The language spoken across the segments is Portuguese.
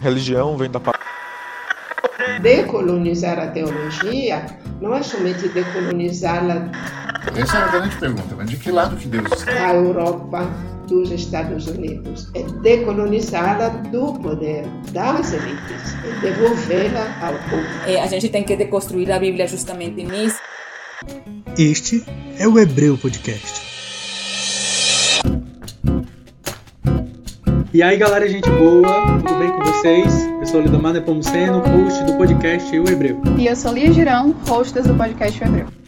religião vem da palavra. Decolonizar a teologia não é somente decolonizá-la. Essa é a grande pergunta, mas de que lado que Deus está? A Europa dos Estados Unidos é decolonizá-la do poder das elites, é devolvê-la ao povo. É, a gente tem que deconstruir a Bíblia justamente nisso. Este é o Hebreu Podcast. E aí galera, gente boa, tudo bem com vocês? Eu sou Lidomar Nepomuceno, host do podcast O Hebreu. E eu sou Lia Girão, hostess do podcast O Hebreu.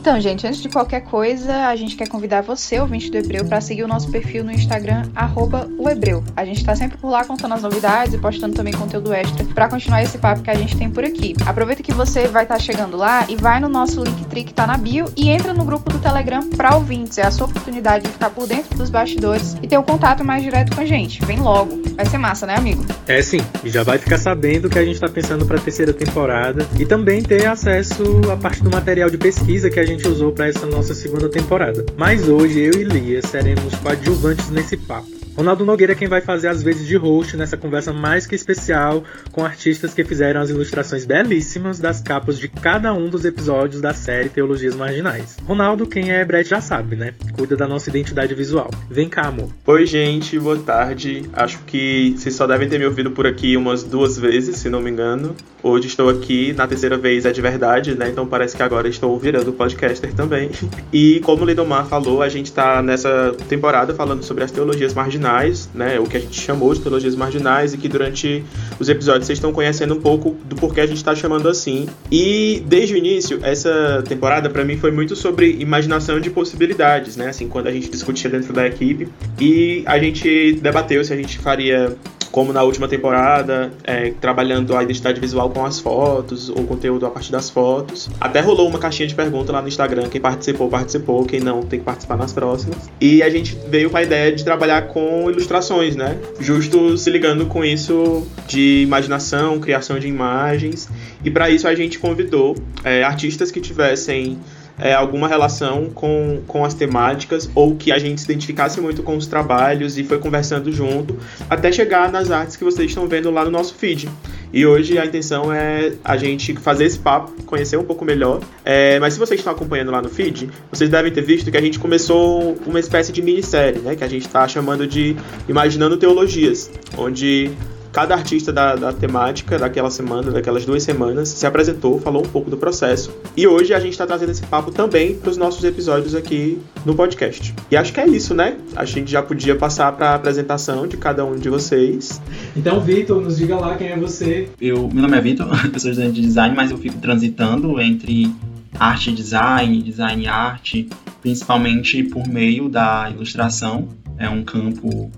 Então, gente, antes de qualquer coisa, a gente quer convidar você, ouvinte do Hebreu, para seguir o nosso perfil no Instagram, arroba o Hebreu. A gente está sempre por lá contando as novidades e postando também conteúdo extra para continuar esse papo que a gente tem por aqui. Aproveita que você vai estar tá chegando lá e vai no nosso Linktree que tá na bio e entra no grupo do Telegram para ouvintes. É a sua oportunidade de ficar por dentro dos bastidores e ter um contato mais direto com a gente. Vem logo. Vai ser massa, né, amigo? É sim. E já vai ficar sabendo que a gente está pensando para a terceira temporada e também ter acesso a parte do material de pesquisa que a gente usou para essa nossa segunda temporada. Mas hoje eu e Lia seremos coadjuvantes nesse papo. Ronaldo Nogueira é quem vai fazer as vezes de host nessa conversa mais que especial com artistas que fizeram as ilustrações belíssimas das capas de cada um dos episódios da série Teologias Marginais. Ronaldo, quem é Brett já sabe, né? Cuida da nossa identidade visual. Vem cá, amor. Oi, gente, boa tarde. Acho que vocês só devem ter me ouvido por aqui umas duas vezes, se não me engano. Hoje estou aqui, na terceira vez é de verdade, né? Então parece que agora estou virando podcaster também. E como o Lidomar falou, a gente está nessa temporada falando sobre as teologias marginais marginais, né, o que a gente chamou de teologias marginais, e que durante os episódios vocês estão conhecendo um pouco do porquê a gente está chamando assim. E desde o início, essa temporada para mim foi muito sobre imaginação de possibilidades, né, assim, quando a gente discutia dentro da equipe, e a gente debateu se a gente faria como na última temporada, é, trabalhando a identidade visual com as fotos, ou conteúdo a partir das fotos. Até rolou uma caixinha de pergunta lá no Instagram, quem participou, participou, quem não tem que participar nas próximas. E a gente veio com a ideia de trabalhar com ilustrações, né? Justo se ligando com isso de imaginação, criação de imagens. E para isso a gente convidou é, artistas que tivessem é, alguma relação com, com as temáticas ou que a gente se identificasse muito com os trabalhos e foi conversando junto até chegar nas artes que vocês estão vendo lá no nosso feed. E hoje a intenção é a gente fazer esse papo, conhecer um pouco melhor. É, mas se vocês estão acompanhando lá no feed, vocês devem ter visto que a gente começou uma espécie de minissérie, né? Que a gente está chamando de Imaginando Teologias, onde cada artista da, da, temática daquela semana, daquelas duas semanas, se apresentou, falou um pouco do processo. E hoje a gente está trazendo esse papo também para os nossos episódios aqui no podcast. E acho que é isso, né? A gente já podia passar para a apresentação de cada um de vocês. Então, Vitor, nos diga lá quem é você. Eu, meu nome é Vitor, eu sou estudante de design, mas eu fico transitando entre arte e design, design e arte, principalmente por meio da ilustração. É um campo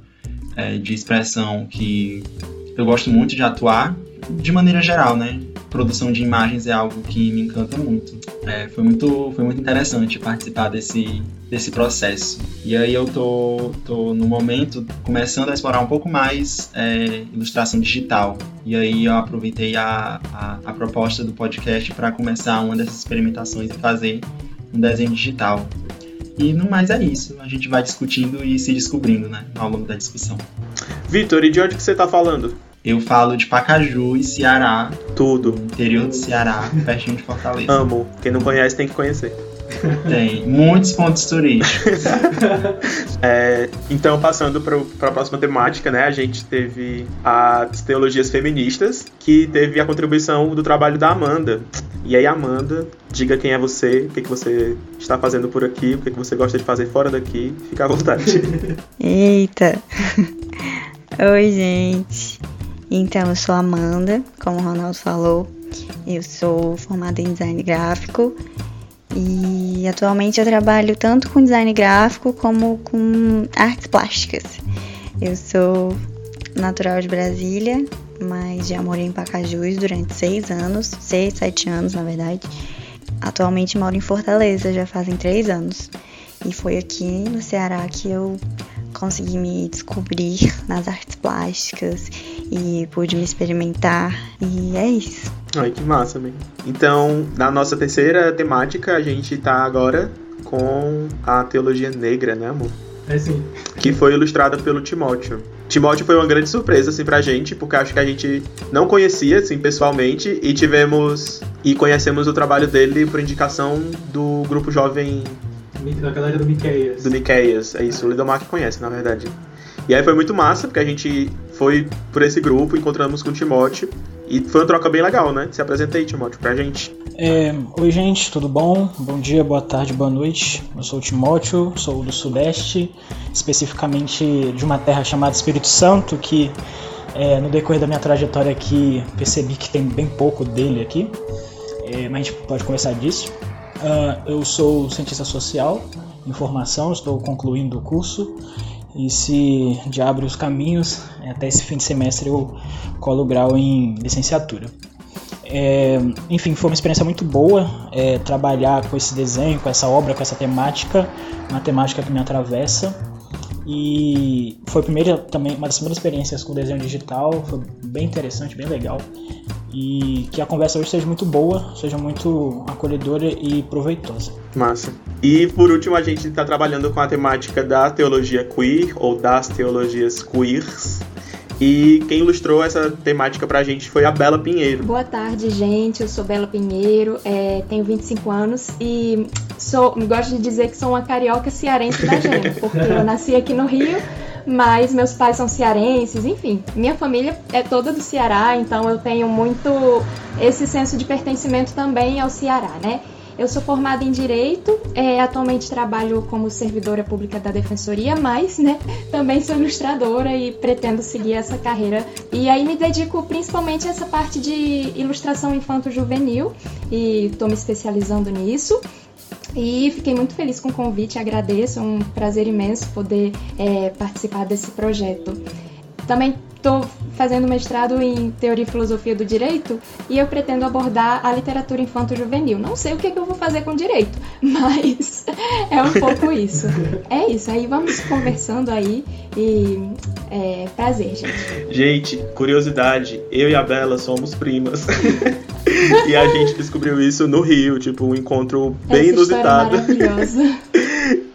é, de expressão que eu gosto muito de atuar, de maneira geral, né? Produção de imagens é algo que me encanta muito. É, foi muito. Foi muito interessante participar desse, desse processo. E aí eu tô, tô no momento começando a explorar um pouco mais é, ilustração digital. E aí eu aproveitei a, a, a proposta do podcast para começar uma dessas experimentações e fazer um desenho digital. E no mais é isso. A gente vai discutindo e se descobrindo, né? Ao longo da discussão. Vitor, e de onde que você tá falando? Eu falo de Pacaju e Ceará. Tudo. Interior do Ceará, pertinho de Fortaleza. Amo. Quem não conhece tem que conhecer. Tem muitos pontos turísticos. é, então, passando para a próxima temática, né? A gente teve as teologias feministas, que teve a contribuição do trabalho da Amanda. E aí, Amanda, diga quem é você, o que, que você está fazendo por aqui, o que, que você gosta de fazer fora daqui. Fica à vontade. Eita! Oi, gente. Então, eu sou Amanda, como o Ronaldo falou. Eu sou formada em design gráfico e atualmente eu trabalho tanto com design gráfico como com artes plásticas. Eu sou natural de Brasília, mas já morei em Pacajus durante seis anos, seis, sete anos na verdade. Atualmente moro em Fortaleza, já fazem três anos. E foi aqui no Ceará que eu consegui me descobrir nas artes plásticas e pude me experimentar. E é isso. Ai, que massa, bem. Então, na nossa terceira temática, a gente tá agora com a teologia negra, né, amor? É sim. que foi ilustrada pelo Timóteo. Timóteo foi uma grande surpresa assim pra gente, porque acho que a gente não conhecia assim pessoalmente e tivemos e conhecemos o trabalho dele por indicação do grupo jovem Da galera do Miqueias. do Niqueias. É isso, o Lidomar que conhece, na verdade. E aí foi muito massa, porque a gente foi por esse grupo, encontramos com o Timóteo e foi uma troca bem legal, né? Se apresenta aí, Timóteo, pra gente. É, oi, gente, tudo bom? Bom dia, boa tarde, boa noite. Eu sou o Timóteo, sou do Sudeste, especificamente de uma terra chamada Espírito Santo, que é, no decorrer da minha trajetória aqui percebi que tem bem pouco dele aqui, é, mas a gente pode conversar disso. Ah, eu sou cientista social em formação, estou concluindo o curso e se de abre os caminhos, até esse fim de semestre eu colo o grau em licenciatura. É, enfim, foi uma experiência muito boa é, trabalhar com esse desenho, com essa obra, com essa temática, uma temática que me atravessa. E foi primeira, também uma das primeiras experiências com desenho digital, foi bem interessante, bem legal. E que a conversa hoje seja muito boa, seja muito acolhedora e proveitosa. Massa. E por último, a gente está trabalhando com a temática da teologia queer, ou das teologias queers. E quem ilustrou essa temática pra gente foi a Bela Pinheiro. Boa tarde, gente. Eu sou Bela Pinheiro, é, tenho 25 anos e sou, gosto de dizer que sou uma carioca cearense da gema, porque eu nasci aqui no Rio, mas meus pais são cearenses, enfim. Minha família é toda do Ceará, então eu tenho muito esse senso de pertencimento também ao Ceará, né? Eu sou formada em Direito, é, atualmente trabalho como servidora pública da Defensoria, mas né, também sou ilustradora e pretendo seguir essa carreira. E aí me dedico principalmente a essa parte de ilustração infanto-juvenil e estou me especializando nisso. E fiquei muito feliz com o convite, agradeço, é um prazer imenso poder é, participar desse projeto. Também estou fazendo mestrado em Teoria e Filosofia do Direito e eu pretendo abordar a literatura infanto-juvenil. Não sei o que, é que eu vou fazer com direito, mas é um pouco isso. É isso, aí vamos conversando aí e é, prazer, gente. Gente, curiosidade, eu e a Bela somos primas. e a gente descobriu isso no Rio, tipo, um encontro bem Essa história inusitado. maravilhosa.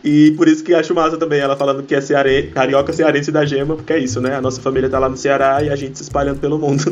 E por isso que acho massa também ela falando que é ceare... carioca cearense da gema, porque é isso, né? A nossa família tá lá no Ceará e a gente se espalhando pelo mundo.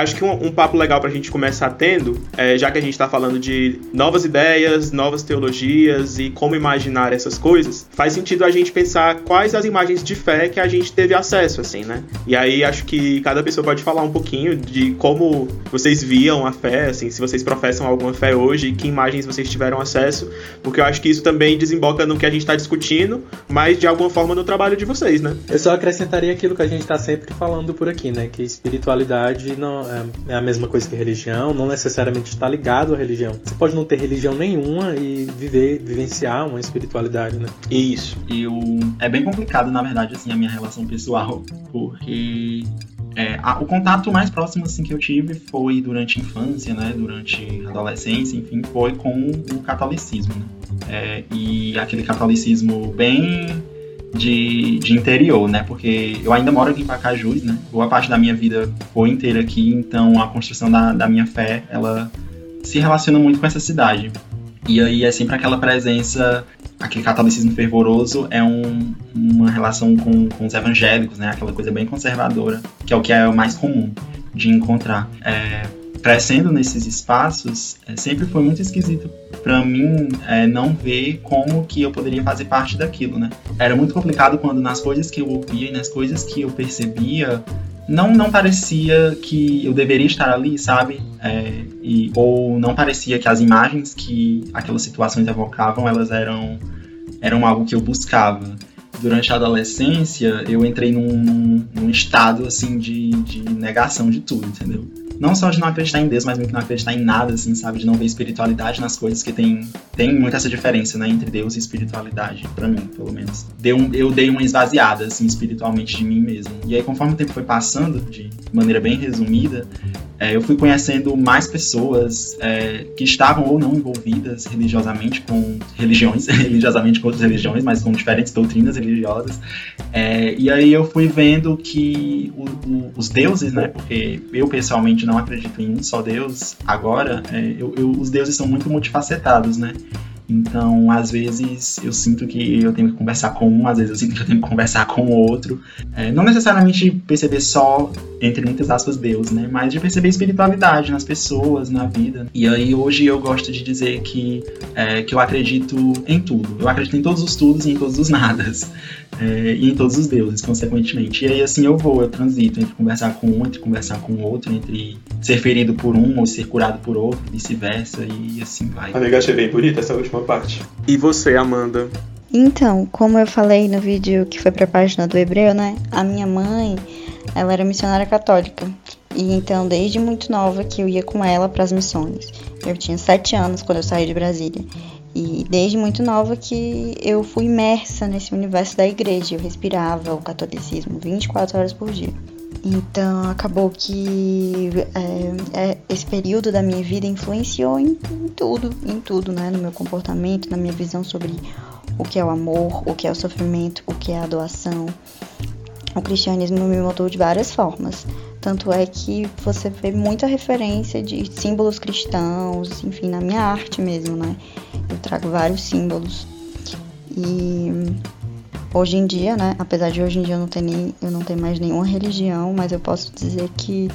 Acho que um, um papo legal pra gente começar tendo, é, já que a gente tá falando de novas ideias, novas teologias e como imaginar essas coisas, faz sentido a gente pensar quais as imagens de fé que a gente teve acesso, assim, né? E aí acho que cada pessoa pode falar um pouquinho de como vocês viam a fé, assim, se vocês professam alguma fé hoje, que imagens vocês tiveram acesso, porque eu acho que isso também desemboca no que a gente tá discutindo, mas de alguma forma no trabalho de vocês, né? Eu só acrescentaria aquilo que a gente está sempre falando por aqui, né? Que espiritualidade não é, é a mesma coisa que religião, não necessariamente está ligado à religião. Você pode não ter religião nenhuma e viver, vivenciar uma espiritualidade, né? Isso. Eu é bem complicado, na verdade, assim, a minha relação pessoal, porque é, a- o contato mais próximo assim que eu tive foi durante a infância, né, durante a adolescência, enfim, foi com o catolicismo, né? É, e aquele catolicismo bem de, de interior, né? Porque eu ainda moro aqui em Pacajus, né? Boa parte da minha vida foi inteira aqui, então a construção da, da minha fé, ela se relaciona muito com essa cidade. E aí é sempre aquela presença, aquele catolicismo fervoroso é um- uma relação com, com os evangélicos, né? Aquela coisa bem conservadora, que é o que é o mais comum de encontrar. É, crescendo nesses espaços, é, sempre foi muito esquisito para mim é, não ver como que eu poderia fazer parte daquilo, né? Era muito complicado quando nas coisas que eu ouvia e nas coisas que eu percebia não, não parecia que eu deveria estar ali, sabe? É, e, ou não parecia que as imagens que aquelas situações evocavam, elas eram, eram algo que eu buscava. Durante a adolescência, eu entrei num, num, estado, assim, de, de negação de tudo, entendeu? Não só de não acreditar em Deus, mas muito não acreditar em nada, assim, sabe? De não ver espiritualidade nas coisas, que tem, tem muito essa diferença, né? Entre Deus e espiritualidade, pra mim, pelo menos. Deu um, eu dei uma esvaziada, assim, espiritualmente de mim mesmo. E aí, conforme o tempo foi passando, de maneira bem resumida, é, eu fui conhecendo mais pessoas é, que estavam ou não envolvidas religiosamente com religiões, religiosamente com outras religiões, mas com diferentes doutrinas religiosas. É, e aí eu fui vendo que o- o- os deuses, né? Porque eu pessoalmente não acredito em um só Deus agora. é, eu- eu- os deuses são muito multifacetados, né? Então, às vezes, eu sinto que eu tenho que conversar com um, às vezes eu sinto que eu tenho que conversar com o outro. É, não necessariamente perceber só, entre muitas aspas, Deus, né? Mas de perceber espiritualidade nas pessoas, na vida. E aí, hoje, eu gosto de dizer que, é, que eu acredito em tudo. Eu acredito em todos os tudos e em todos os nadas. É, e em todos os deuses, consequentemente. E aí, assim, eu vou, eu transito entre conversar com um, entre conversar com o outro, entre ser ferido por um ou ser curado por outro, vice-versa, e assim vai. Amiga, achei bem bonita essa última parte. E você, Amanda? Então, como eu falei no vídeo que foi pra página do Hebreu, né? A minha mãe, ela era missionária católica. E então, desde muito nova que eu ia com ela para as missões. Eu tinha sete anos quando eu saí de Brasília. E desde muito nova que eu fui imersa nesse universo da igreja. Eu respirava o catolicismo 24 horas por dia. Então acabou que é, é, esse período da minha vida influenciou em, em, tudo, em tudo, né? No meu comportamento, na minha visão sobre o que é o amor, o que é o sofrimento, o que é a doação. O cristianismo me moldou de várias formas. Tanto é que você vê muita referência de símbolos cristãos, enfim, na minha arte mesmo, né? Eu trago vários símbolos. E hoje em dia, né? Apesar de hoje em dia eu não ter, nem, eu não ter mais nenhuma religião, mas eu posso dizer que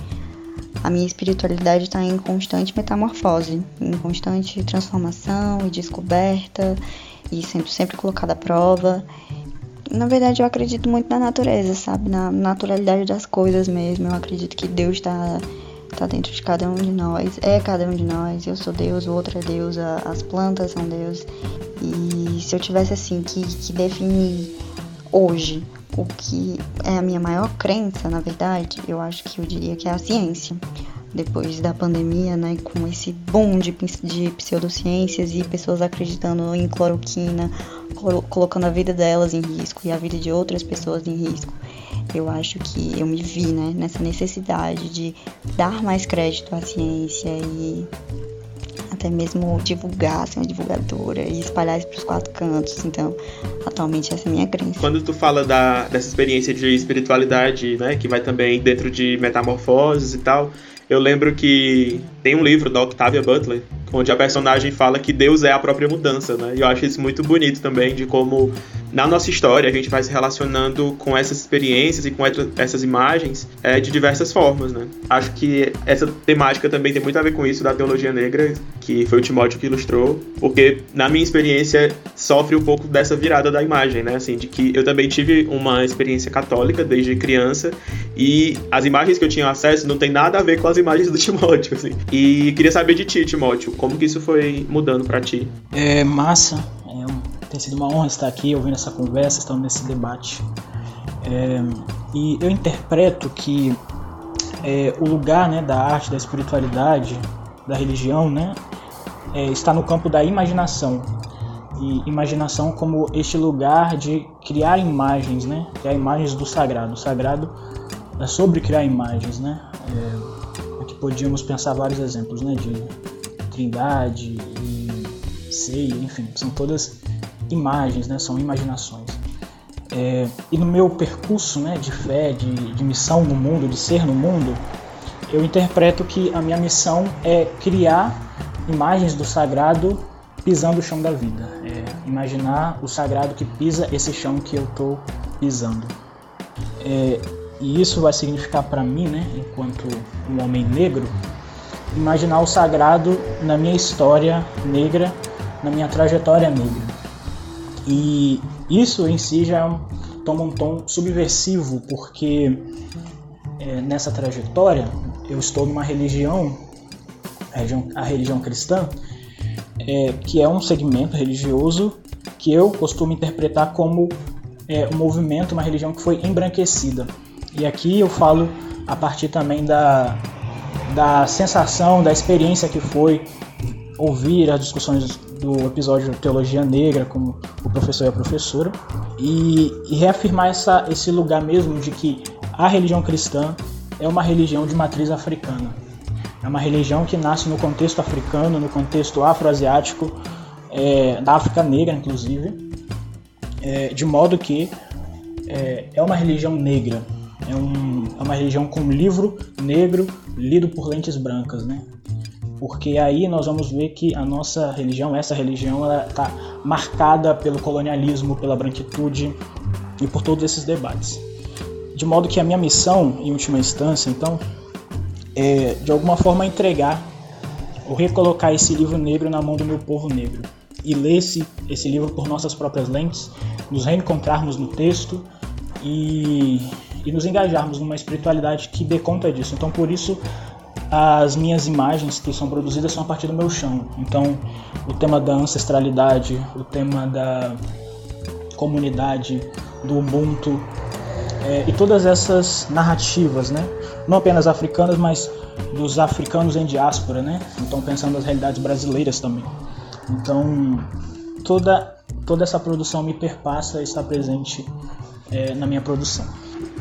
a minha espiritualidade está em constante metamorfose, em constante transformação e descoberta, e sempre, sempre colocada à prova. Na verdade, eu acredito muito na natureza, sabe? Na naturalidade das coisas mesmo. Eu acredito que Deus está tá dentro de cada um de nós, é cada um de nós. Eu sou Deus, o outro é Deus, as plantas são Deus. E se eu tivesse assim que, que definir hoje o que é a minha maior crença, na verdade, eu acho que eu diria que é a ciência. Depois da pandemia, né, com esse boom de, de pseudociências e pessoas acreditando em cloroquina, colocando a vida delas em risco e a vida de outras pessoas em risco, eu acho que eu me vi né, nessa necessidade de dar mais crédito à ciência e até mesmo divulgar, ser uma divulgadora e espalhar isso para os quatro cantos. Então, atualmente essa é a minha crença. Quando tu fala da, dessa experiência de espiritualidade, né, que vai também dentro de metamorfoses e tal, eu lembro que tem um livro da Octavia Butler, onde a personagem fala que Deus é a própria mudança, né? E eu acho isso muito bonito também, de como na nossa história a gente vai se relacionando com essas experiências e com essas imagens é, de diversas formas, né? Acho que essa temática também tem muito a ver com isso da teologia negra, que foi o Timóteo que ilustrou, porque na minha experiência sofre um pouco dessa virada da imagem, né? Assim, de que eu também tive uma experiência católica desde criança e as imagens que eu tinha acesso não tem nada a ver com as imagens do Timóteo, assim. E queria saber de ti, Timóteo, como que isso foi mudando para ti? É massa, é, tem sido uma honra estar aqui ouvindo essa conversa, estando nesse debate. É, e eu interpreto que é, o lugar né, da arte, da espiritualidade, da religião, né, é, está no campo da imaginação. E imaginação como este lugar de criar imagens, né, criar imagens do sagrado. O sagrado é sobre criar imagens, né. É, aqui podíamos pensar vários exemplos, né, de Trindade e Ceia, enfim, são todas imagens, né? São imaginações. É, e no meu percurso né, de fé, de, de missão no mundo, de ser no mundo, eu interpreto que a minha missão é criar imagens do sagrado pisando o chão da vida. É imaginar o sagrado que pisa esse chão que eu estou pisando. É, e isso vai significar para mim, né, enquanto um homem negro, imaginar o sagrado na minha história negra, na minha trajetória negra. E isso em si já toma um tom subversivo, porque é, nessa trajetória eu estou numa religião, a religião, a religião cristã, é, que é um segmento religioso que eu costumo interpretar como é, um movimento, uma religião que foi embranquecida. E aqui eu falo a partir também da, da sensação, da experiência que foi ouvir as discussões do episódio Teologia Negra com o professor e a professora e, e reafirmar essa, esse lugar mesmo de que a religião cristã é uma religião de matriz africana. É uma religião que nasce no contexto africano, no contexto afroasiático, é, da África Negra, inclusive, é, de modo que é, é uma religião negra, é, um, é uma religião com livro negro lido por lentes brancas, né? porque aí nós vamos ver que a nossa religião, essa religião, ela está marcada pelo colonialismo, pela branquitude e por todos esses debates. De modo que a minha missão, em última instância, então, é de alguma forma entregar ou recolocar esse livro negro na mão do meu povo negro e ler esse, esse livro por nossas próprias lentes, nos reencontrarmos no texto e, e nos engajarmos numa espiritualidade que dê conta disso. Então, por isso, as minhas imagens que são produzidas são a partir do meu chão. Então, o tema da ancestralidade, o tema da comunidade, do Ubuntu é, e todas essas narrativas, né? Não apenas africanas, mas dos africanos em diáspora, né? Então, pensando nas realidades brasileiras também. Então, toda toda essa produção me perpassa e está presente é, na minha produção.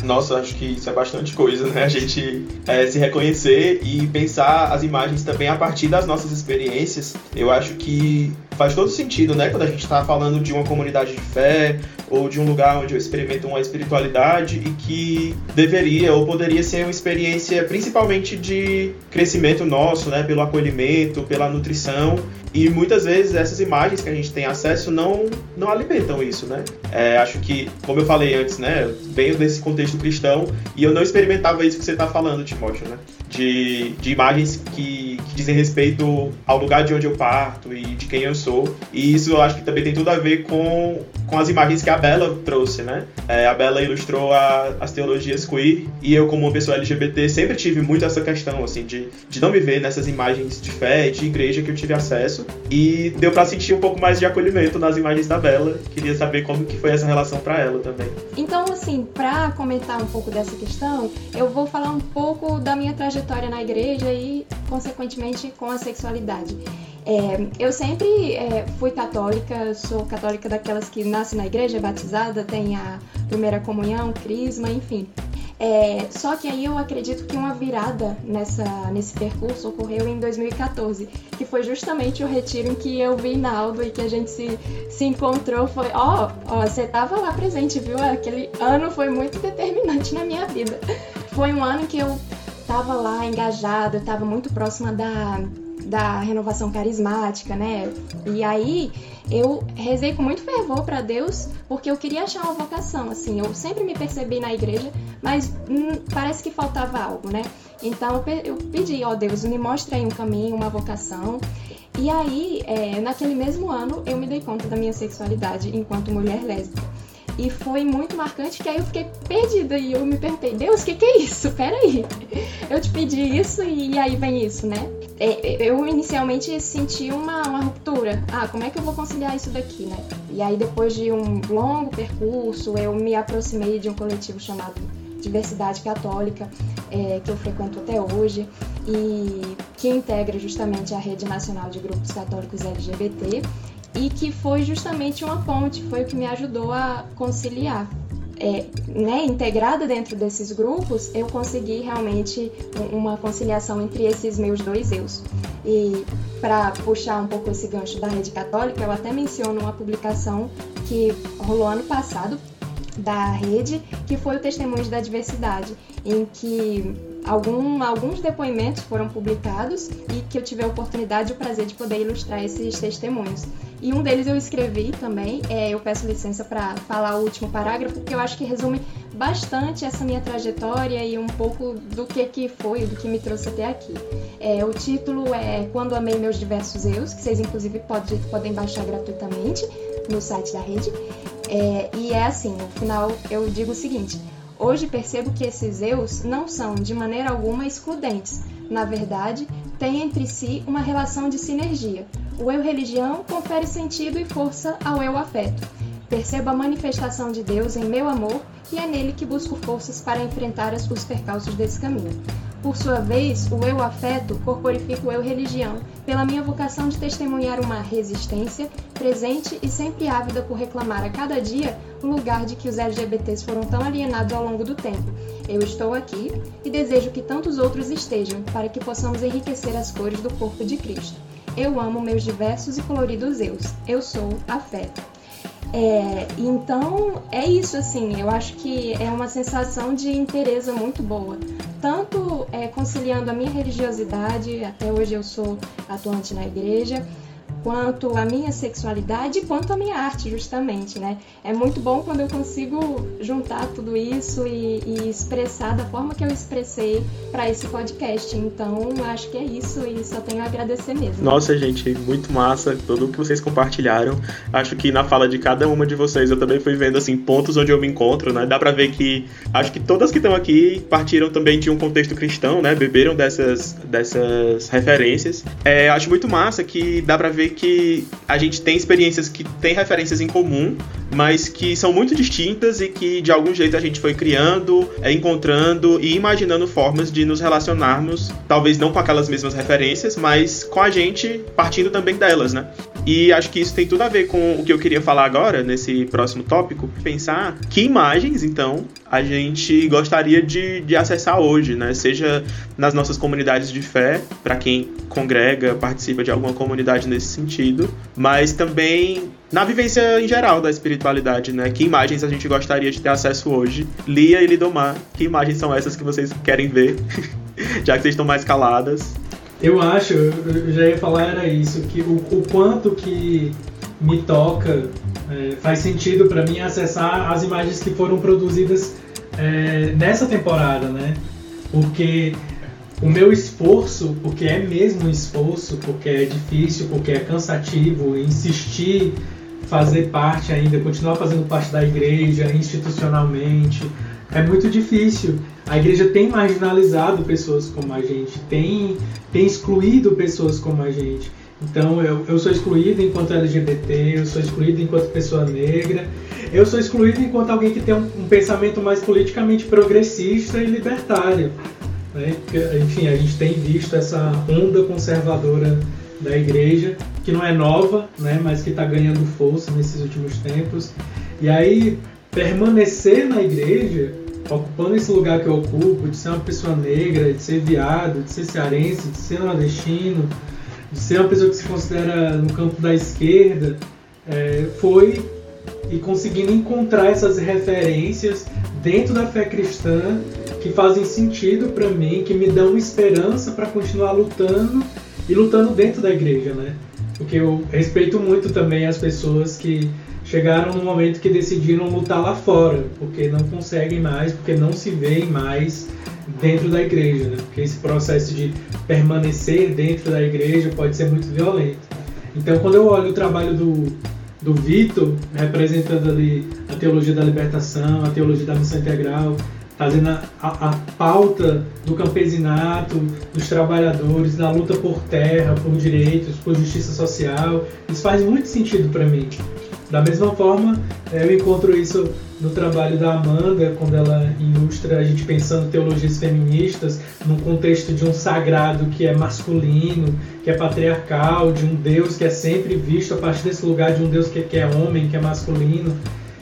Nossa, acho que isso é bastante coisa, né? A gente é, se reconhecer e pensar as imagens também a partir das nossas experiências. Eu acho que faz todo sentido, né? Quando a gente está falando de uma comunidade de fé ou de um lugar onde eu experimento uma espiritualidade e que deveria ou poderia ser uma experiência principalmente de crescimento nosso, né? Pelo acolhimento, pela nutrição e muitas vezes essas imagens que a gente tem acesso não, não alimentam isso, né? É, acho que, como eu falei antes, né? Venho desse contexto cristão e eu não experimentava isso que você está falando, Timóteo, né? De, de imagens que, que dizem respeito ao lugar de onde eu parto e de quem eu sou. E isso eu acho que também tem tudo a ver com, com as imagens que a Bela trouxe, né? É, a Bela ilustrou a, as teologias queer e eu, como uma pessoa LGBT, sempre tive muito essa questão, assim, de, de não me ver nessas imagens de fé, de igreja que eu tive acesso e deu para sentir um pouco mais de acolhimento nas imagens da Bela. Queria saber como que foi essa relação para ela também. Então, assim, para comentar um pouco dessa questão, eu vou falar um pouco da minha trajetória na igreja e, consequentemente, com a sexualidade. É, eu sempre é, fui católica, sou católica daquelas que nasce na igreja, é batizada, tem a primeira comunhão, crisma, enfim. É, só que aí eu acredito que uma virada nessa, nesse percurso ocorreu em 2014, que foi justamente o retiro em que eu vi Naldo e que a gente se, se encontrou. Foi, ó, oh, você tava lá presente, viu? Aquele ano foi muito determinante na minha vida. Foi um ano que eu tava lá engajada, eu tava muito próxima da, da renovação carismática, né? E aí eu rezei com muito fervor para Deus porque eu queria achar uma vocação, assim. Eu sempre me percebi na igreja, mas hum, parece que faltava algo, né? Então eu pedi, ó Deus, me mostre aí um caminho, uma vocação. E aí, é, naquele mesmo ano, eu me dei conta da minha sexualidade enquanto mulher lésbica. E foi muito marcante que aí eu fiquei perdida e eu me perguntei, Deus, o que, que é isso? Peraí. Eu te pedi isso e aí vem isso, né? É, eu inicialmente senti uma, uma ruptura. Ah, como é que eu vou conciliar isso daqui, né? E aí depois de um longo percurso, eu me aproximei de um coletivo chamado Diversidade Católica, é, que eu frequento até hoje, e que integra justamente a Rede Nacional de Grupos Católicos LGBT e que foi justamente uma ponte, foi o que me ajudou a conciliar. É, né, integrada dentro desses grupos, eu consegui realmente uma conciliação entre esses meus dois eus. E para puxar um pouco esse gancho da rede católica, eu até menciono uma publicação que rolou ano passado da rede, que foi o Testemunhos da Diversidade, em que algum, alguns depoimentos foram publicados e que eu tive a oportunidade e o prazer de poder ilustrar esses testemunhos. E um deles eu escrevi também, é, eu peço licença para falar o último parágrafo, porque eu acho que resume bastante essa minha trajetória e um pouco do que, que foi, do que me trouxe até aqui. É, o título é Quando Amei Meus Diversos Eus, que vocês inclusive pode, podem baixar gratuitamente no site da rede. É, e é assim, no final eu digo o seguinte: hoje percebo que esses eus não são de maneira alguma excludentes. Na verdade, têm entre si uma relação de sinergia. O eu religião confere sentido e força ao eu afeto. Percebo a manifestação de Deus em meu amor e é nele que busco forças para enfrentar os percalços desse caminho. Por sua vez, o eu afeto corporifica o eu religião, pela minha vocação de testemunhar uma resistência presente e sempre ávida por reclamar a cada dia o lugar de que os LGBTs foram tão alienados ao longo do tempo. Eu estou aqui e desejo que tantos outros estejam, para que possamos enriquecer as cores do corpo de Cristo. Eu amo meus diversos e coloridos eus. Eu sou afeto. É, então é isso assim, eu acho que é uma sensação de interesse muito boa. Tanto é, conciliando a minha religiosidade, até hoje eu sou atuante na igreja, quanto a minha sexualidade e quanto a minha arte, justamente, né? É muito bom quando eu consigo juntar tudo isso e, e expressar da forma que eu expressei para esse podcast. Então, acho que é isso e só tenho a agradecer mesmo. Nossa, gente, muito massa tudo que vocês compartilharam. Acho que na fala de cada uma de vocês eu também fui vendo assim pontos onde eu me encontro, né? Dá para ver que acho que todas que estão aqui partiram também de um contexto cristão, né? Beberam dessas dessas referências. É, acho muito massa que dá para ver que a gente tem experiências que têm referências em comum, mas que são muito distintas e que de algum jeito a gente foi criando, é, encontrando e imaginando formas de nos relacionarmos, talvez não com aquelas mesmas referências, mas com a gente partindo também delas, né? E acho que isso tem tudo a ver com o que eu queria falar agora, nesse próximo tópico. Pensar que imagens, então, a gente gostaria de, de acessar hoje, né? Seja nas nossas comunidades de fé, para quem congrega, participa de alguma comunidade nesse sentido, mas também na vivência em geral da espiritualidade, né? Que imagens a gente gostaria de ter acesso hoje? Lia e Lidomar, que imagens são essas que vocês querem ver? Já que vocês estão mais caladas. Eu acho, eu já ia falar era isso, que o, o quanto que me toca, é, faz sentido para mim acessar as imagens que foram produzidas é, nessa temporada, né? Porque o meu esforço, porque é mesmo um esforço, porque é difícil, porque é cansativo, insistir, fazer parte ainda, continuar fazendo parte da igreja institucionalmente, é muito difícil. A igreja tem marginalizado pessoas como a gente, tem, tem excluído pessoas como a gente. Então eu, eu sou excluído enquanto LGBT, eu sou excluído enquanto pessoa negra, eu sou excluído enquanto alguém que tem um, um pensamento mais politicamente progressista e libertário. Né? Enfim, a gente tem visto essa onda conservadora da igreja, que não é nova, né? mas que está ganhando força nesses últimos tempos. E aí, permanecer na igreja ocupando esse lugar que eu ocupo, de ser uma pessoa negra, de ser viado, de ser cearense, de ser nordestino, de ser uma pessoa que se considera no campo da esquerda, é, foi e conseguindo encontrar essas referências dentro da fé cristã que fazem sentido para mim, que me dão esperança para continuar lutando e lutando dentro da igreja, né? Porque eu respeito muito também as pessoas que chegaram no momento que decidiram lutar lá fora, porque não conseguem mais, porque não se veem mais dentro da igreja, né? Porque esse processo de permanecer dentro da igreja pode ser muito violento. Então, quando eu olho o trabalho do, do Vitor, representando ali a teologia da libertação, a teologia da missão integral, fazendo a, a, a, pauta do campesinato, dos trabalhadores, da luta por terra, por direitos, por justiça social, isso faz muito sentido para mim. Da mesma forma, é, eu encontro isso no trabalho da Amanda, quando ela ilustra a gente pensando teologias feministas no contexto de um sagrado que é masculino, que é patriarcal, de um Deus que é sempre visto a partir desse lugar de um Deus que, que é homem, que é masculino,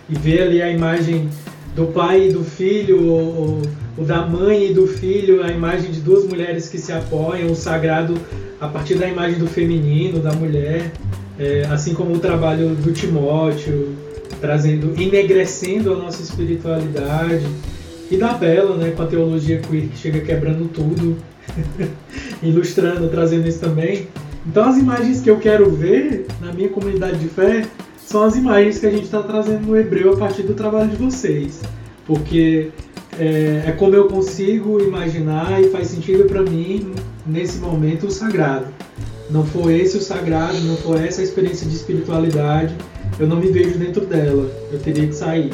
e ver ali a imagem do pai e do filho, ou, ou, da mãe e do filho, a imagem de duas mulheres que se apoiam, o sagrado a partir da imagem do feminino, da mulher é, assim como o trabalho do Timóteo, trazendo, enegrecendo a nossa espiritualidade, e da Bela, né, com a teologia queer que chega quebrando tudo, ilustrando, trazendo isso também. Então as imagens que eu quero ver na minha comunidade de fé são as imagens que a gente está trazendo no hebreu a partir do trabalho de vocês, porque é, é como eu consigo imaginar e faz sentido para mim nesse momento o sagrado não for esse o sagrado, não for essa a experiência de espiritualidade, eu não me vejo dentro dela. Eu teria que sair.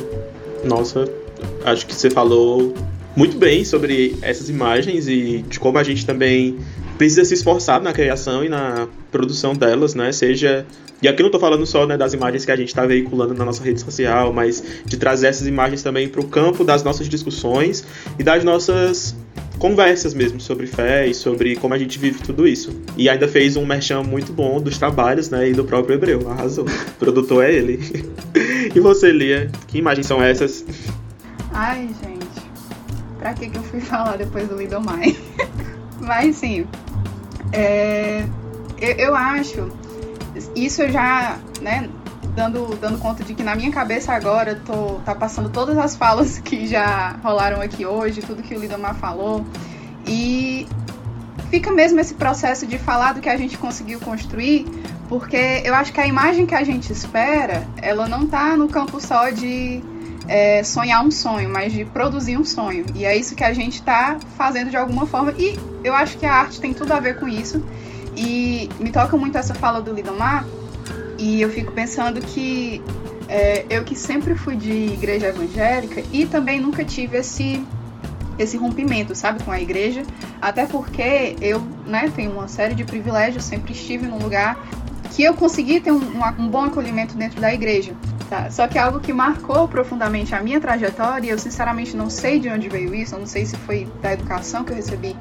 Nossa, acho que você falou muito bem sobre essas imagens e de como a gente também precisa se esforçar na criação e na produção delas, né? Seja e aqui não estou falando só né, das imagens que a gente está veiculando na nossa rede social, mas de trazer essas imagens também para o campo das nossas discussões e das nossas conversas mesmo sobre fé e sobre como a gente vive tudo isso. E ainda fez um merchan muito bom dos trabalhos, né, e do próprio Hebreu, arrasou. O produtor é ele. e você, Lia, que imagens são essas? Ai, gente, pra que que eu fui falar depois do Lidomai? Mas, sim, é, eu, eu acho, isso já, né, dando, dando conta de que na minha cabeça agora tô, tá passando todas as falas que já rolaram aqui hoje, tudo que o Lidomar falou. E fica mesmo esse processo de falar do que a gente conseguiu construir, porque eu acho que a imagem que a gente espera, ela não tá no campo só de é, sonhar um sonho, mas de produzir um sonho. E é isso que a gente está fazendo de alguma forma. E eu acho que a arte tem tudo a ver com isso. E me toca muito essa fala do Lidomar, e eu fico pensando que é, eu que sempre fui de igreja evangélica e também nunca tive esse esse rompimento, sabe, com a igreja, até porque eu, né, tenho uma série de privilégios, sempre estive num lugar que eu consegui ter um, um, bom acolhimento dentro da igreja. Tá? Só que algo que marcou profundamente a minha trajetória, eu sinceramente não sei de onde veio isso, eu não sei se foi da educação que eu recebi,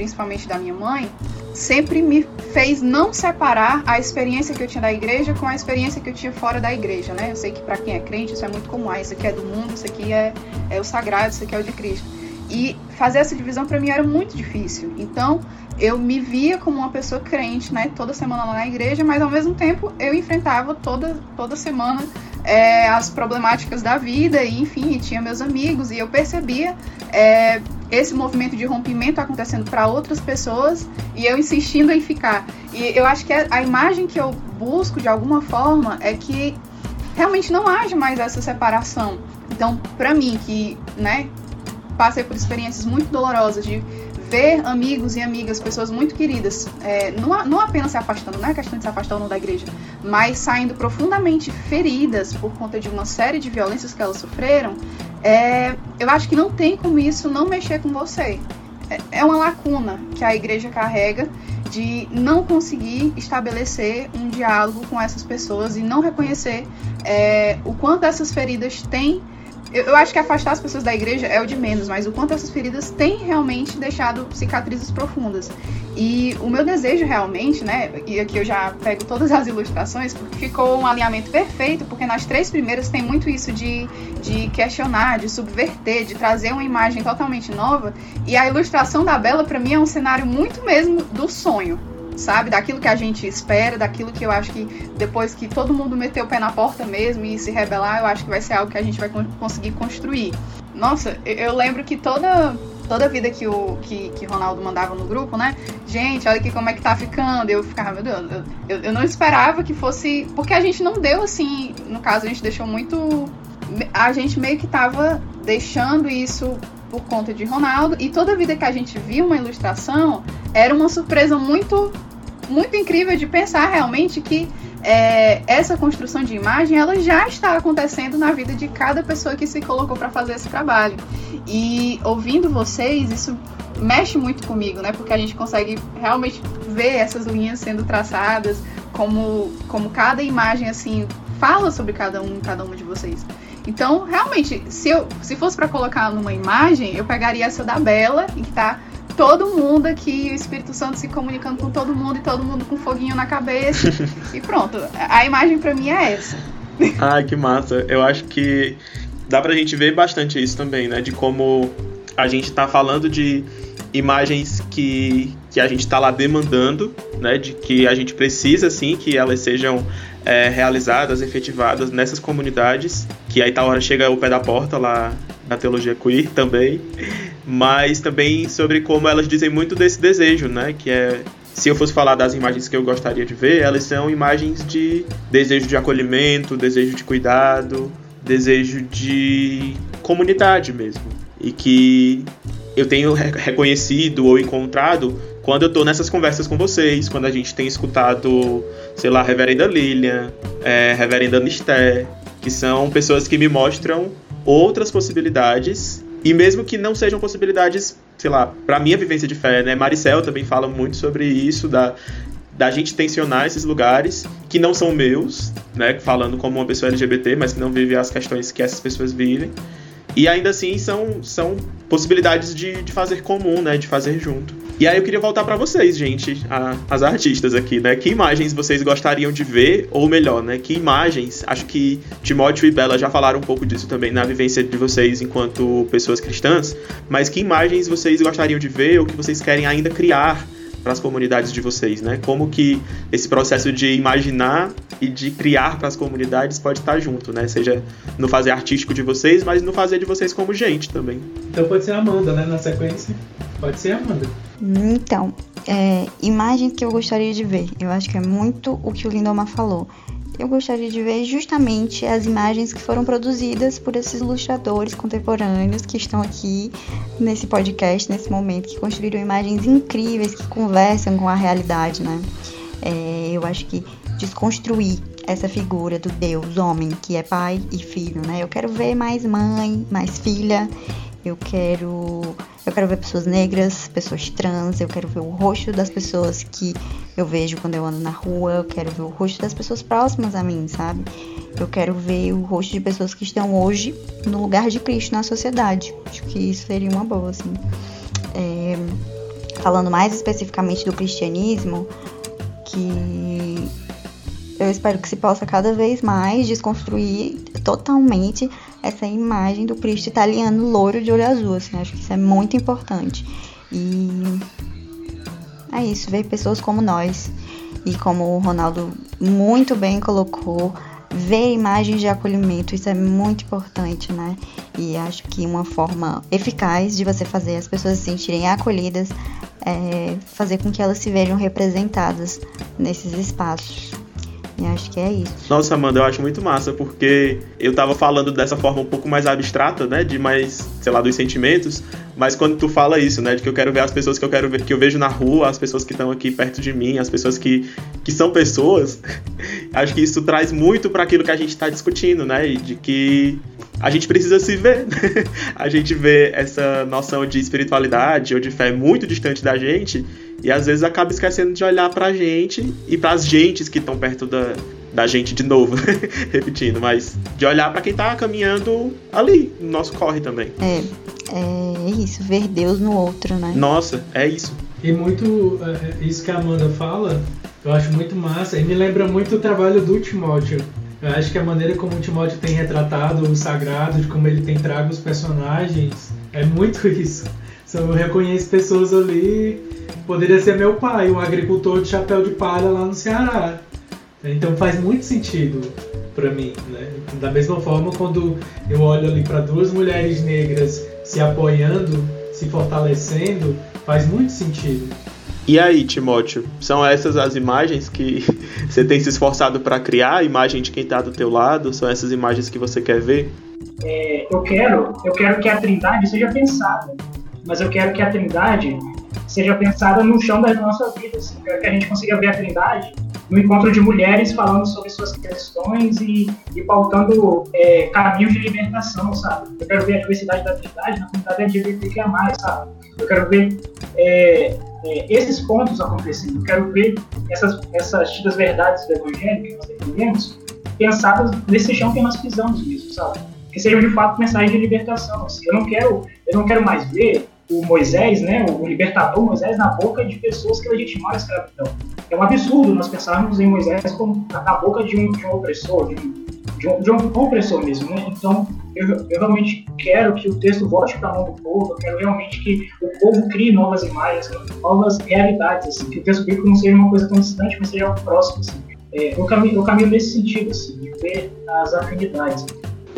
principalmente da minha mãe, sempre me fez não separar a experiência que eu tinha da igreja com a experiência que eu tinha fora da igreja, né? Eu sei que para quem é crente isso é muito comum, ah, isso aqui é do mundo, isso aqui é, é o sagrado, isso aqui é o de Cristo. E fazer essa divisão para mim era muito difícil. Então, eu me via como uma pessoa crente, né? Toda semana lá na igreja, mas ao mesmo tempo eu enfrentava toda, toda semana é, as problemáticas da vida, e enfim, tinha meus amigos, e eu percebia é, esse movimento de rompimento acontecendo para outras pessoas e eu insistindo em ficar. E eu acho que a imagem que eu busco de alguma forma é que realmente não haja mais essa separação. Então, para mim, que né, passei por experiências muito dolorosas de ver amigos e amigas, pessoas muito queridas, é, não, não apenas se afastando, não é questão de se afastar ou não da igreja, mas saindo profundamente feridas por conta de uma série de violências que elas sofreram, é, eu acho que não tem como isso não mexer com você. É, é uma lacuna que a igreja carrega de não conseguir estabelecer um diálogo com essas pessoas e não reconhecer é, o quanto essas feridas têm eu, eu, acho que afastar as pessoas da igreja é o de menos, mas o quanto essas feridas têm realmente deixado cicatrizes profundas. E o meu desejo realmente, né, e aqui eu já pego todas as ilustrações, porque ficou um alinhamento perfeito, porque nas três primeiras tem muito isso de, de questionar, de subverter, de trazer uma imagem totalmente nova. E a ilustração da Bela, para mim, é um cenário muito mesmo do sonho sabe? Daquilo que a gente espera, daquilo que eu acho que depois que todo mundo meter o pé na porta mesmo e se rebelar, eu acho que vai ser algo que a gente vai conseguir construir. Nossa, eu lembro que toda toda vida que o que, que Ronaldo mandava no grupo, né? Gente, olha aqui como é que tá ficando. Eu ficava, meu Deus, eu, eu, eu não esperava que fosse. Porque a gente não deu assim. No caso, a gente deixou muito. A gente meio que tava deixando isso por conta de Ronaldo. E toda vida que a gente via uma ilustração, era uma surpresa muito muito incrível de pensar realmente que é, essa construção de imagem ela já está acontecendo na vida de cada pessoa que se colocou para fazer esse trabalho. E ouvindo vocês, isso mexe muito comigo, né? Porque a gente consegue realmente ver essas linhas sendo traçadas, como, como cada imagem assim fala sobre cada um, cada uma de vocês. Então, realmente, se eu se fosse para colocar numa imagem, eu pegaria essa da Bela, em que tá todo mundo aqui, o Espírito Santo se comunicando com todo mundo e todo mundo com foguinho na cabeça. e pronto, a imagem para mim é essa. Ai, que massa. Eu acho que dá pra gente ver bastante isso também, né? De como a gente tá falando de imagens que, que a gente tá lá demandando, né? De que a gente precisa, sim, que elas sejam é, realizadas, efetivadas nessas comunidades. Que aí tá hora chega o pé da porta lá na teologia queer também mas também sobre como elas dizem muito desse desejo, né? Que é se eu fosse falar das imagens que eu gostaria de ver, elas são imagens de desejo de acolhimento, desejo de cuidado, desejo de comunidade mesmo. E que eu tenho reconhecido ou encontrado quando eu estou nessas conversas com vocês, quando a gente tem escutado, sei lá, Reverenda Lilian, é, Reverenda Nisté, que são pessoas que me mostram outras possibilidades e mesmo que não sejam possibilidades, sei lá, para minha vivência de fé, né? Maricel também fala muito sobre isso, da, da gente tensionar esses lugares que não são meus, né? Falando como uma pessoa LGBT, mas que não vive as questões que essas pessoas vivem. E ainda assim são, são possibilidades de, de fazer comum, né? De fazer junto. E aí eu queria voltar para vocês, gente, a, as artistas aqui, né? Que imagens vocês gostariam de ver, ou melhor, né? Que imagens, acho que Timóteo e Bela já falaram um pouco disso também na vivência de vocês enquanto pessoas cristãs, mas que imagens vocês gostariam de ver ou que vocês querem ainda criar para as comunidades de vocês, né? Como que esse processo de imaginar e de criar para as comunidades pode estar junto, né? Seja no fazer artístico de vocês, mas no fazer de vocês como gente também. Então pode ser a Amanda, né? Na sequência. Pode ser a Amanda. Então, é, imagens que eu gostaria de ver. Eu acho que é muito o que o Lindoma falou. Eu gostaria de ver justamente as imagens que foram produzidas por esses ilustradores contemporâneos que estão aqui nesse podcast, nesse momento, que construíram imagens incríveis que conversam com a realidade, né? É, eu acho que desconstruir essa figura do Deus homem que é pai e filho, né? Eu quero ver mais mãe, mais filha. Eu quero eu quero ver pessoas negras, pessoas trans, eu quero ver o rosto das pessoas que eu vejo quando eu ando na rua, eu quero ver o rosto das pessoas próximas a mim, sabe? Eu quero ver o rosto de pessoas que estão hoje no lugar de Cristo na sociedade. Acho que isso seria uma boa, assim. É, falando mais especificamente do cristianismo, que eu espero que se possa cada vez mais desconstruir totalmente essa imagem do Cristo italiano louro de olho azul, assim, acho que isso é muito importante. E é isso, ver pessoas como nós e como o Ronaldo muito bem colocou, ver imagens de acolhimento, isso é muito importante, né? E acho que uma forma eficaz de você fazer as pessoas se sentirem acolhidas é fazer com que elas se vejam representadas nesses espaços. E acho que é isso. Nossa, Amanda, eu acho muito massa, porque eu tava falando dessa forma um pouco mais abstrata, né? De mais, sei lá, dos sentimentos. Mas quando tu fala isso, né? De que eu quero ver as pessoas que eu quero ver, que eu vejo na rua, as pessoas que estão aqui perto de mim, as pessoas que, que são pessoas, acho que isso traz muito para aquilo que a gente tá discutindo, né? E de que a gente precisa se ver. a gente vê essa noção de espiritualidade ou de fé muito distante da gente e às vezes acaba esquecendo de olhar pra gente e pras gentes que estão perto da, da gente de novo, repetindo, mas de olhar para quem tá caminhando ali, no nosso corre também. É, é isso, ver Deus no outro, né? Nossa, é isso. E muito é, isso que a Amanda fala, eu acho muito massa e me lembra muito o trabalho do Timóteo. Eu acho que a maneira como o Timóteo tem retratado o sagrado, de como ele tem trago os personagens, é muito isso. Eu reconheço pessoas ali poderia ser meu pai, um agricultor de chapéu de palha lá no Ceará. Então faz muito sentido para mim, né? Da mesma forma, quando eu olho ali para duas mulheres negras se apoiando, se fortalecendo, faz muito sentido. E aí, Timóteo, são essas as imagens que você tem se esforçado para criar, a imagem de quem está do teu lado? São essas imagens que você quer ver? É, eu quero, eu quero que a Trindade seja pensada, mas eu quero que a Trindade seja pensada no chão da nossa vida. Assim. Eu quero que a gente consiga ver a Trindade no encontro de mulheres falando sobre suas questões e, e pautando é, caminhos de libertação, sabe? Eu quero ver a diversidade da Trindade na comunidade LGBTQIA+, sabe? Eu quero ver é, é, esses pontos acontecendo. Eu quero ver essas, essas tidas verdades do Evangelho que nós defendemos pensadas nesse chão que nós pisamos mesmo, sabe? Que sejam de fato mensagens de libertação. Assim. Eu não quero, eu não quero mais ver o Moisés, né, o libertador Moisés, na boca de pessoas que legitimaram a escravidão. É um absurdo nós pensarmos em Moisés como na boca de um, de um opressor, de um, de, um, opressor mesmo. Né? Então, eu, eu, realmente quero que o texto volte para a mão do povo, eu quero realmente que o povo crie novas imagens, novas realidades, assim, que o texto bíblico não seja uma coisa tão distante, mas seja algo próximo. Assim. É, eu, caminho, eu caminho nesse sentido, assim, de ver as afinidades.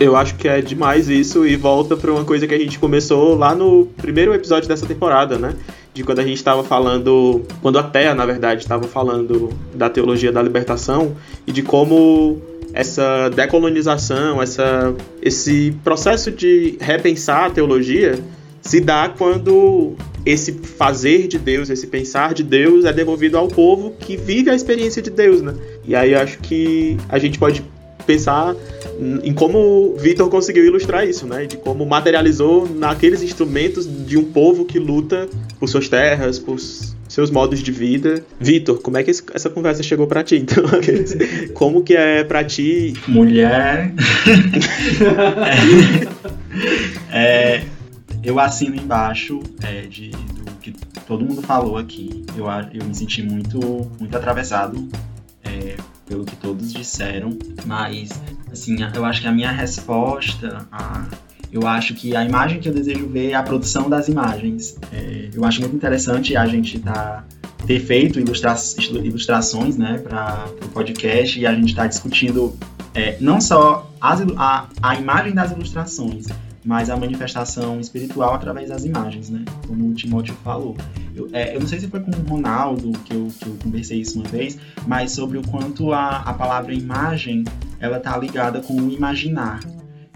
Eu acho que é demais isso e volta para uma coisa que a gente começou lá no primeiro episódio dessa temporada, né? De quando a gente estava falando, quando a Terra, na verdade, estava falando da teologia da libertação e de como essa decolonização, essa, esse processo de repensar a teologia se dá quando esse fazer de Deus, esse pensar de Deus é devolvido ao povo que vive a experiência de Deus, né? E aí acho que a gente pode pensar em como o Vitor conseguiu ilustrar isso, né? De como materializou naqueles instrumentos de um povo que luta por suas terras, por seus modos de vida. Vitor, como é que essa conversa chegou para ti? Então, como que é para ti? Mulher. é, é, eu assino embaixo é, de, do que todo mundo falou aqui. Eu, eu me senti muito, muito atravessado é, pelo que todos disseram, mas assim, eu acho que a minha resposta a eu acho que a imagem que eu desejo ver é a produção das imagens. É, eu acho muito interessante a gente tá ter feito ilustra ilustrações né, para o podcast e a gente está discutindo é, não só as, a, a imagem das ilustrações, mas a manifestação espiritual através das imagens, né? Como o Timóteo falou. Eu, é, eu não sei se foi com o Ronaldo que eu, que eu conversei isso uma vez, mas sobre o quanto a, a palavra imagem ela tá ligada com o imaginar.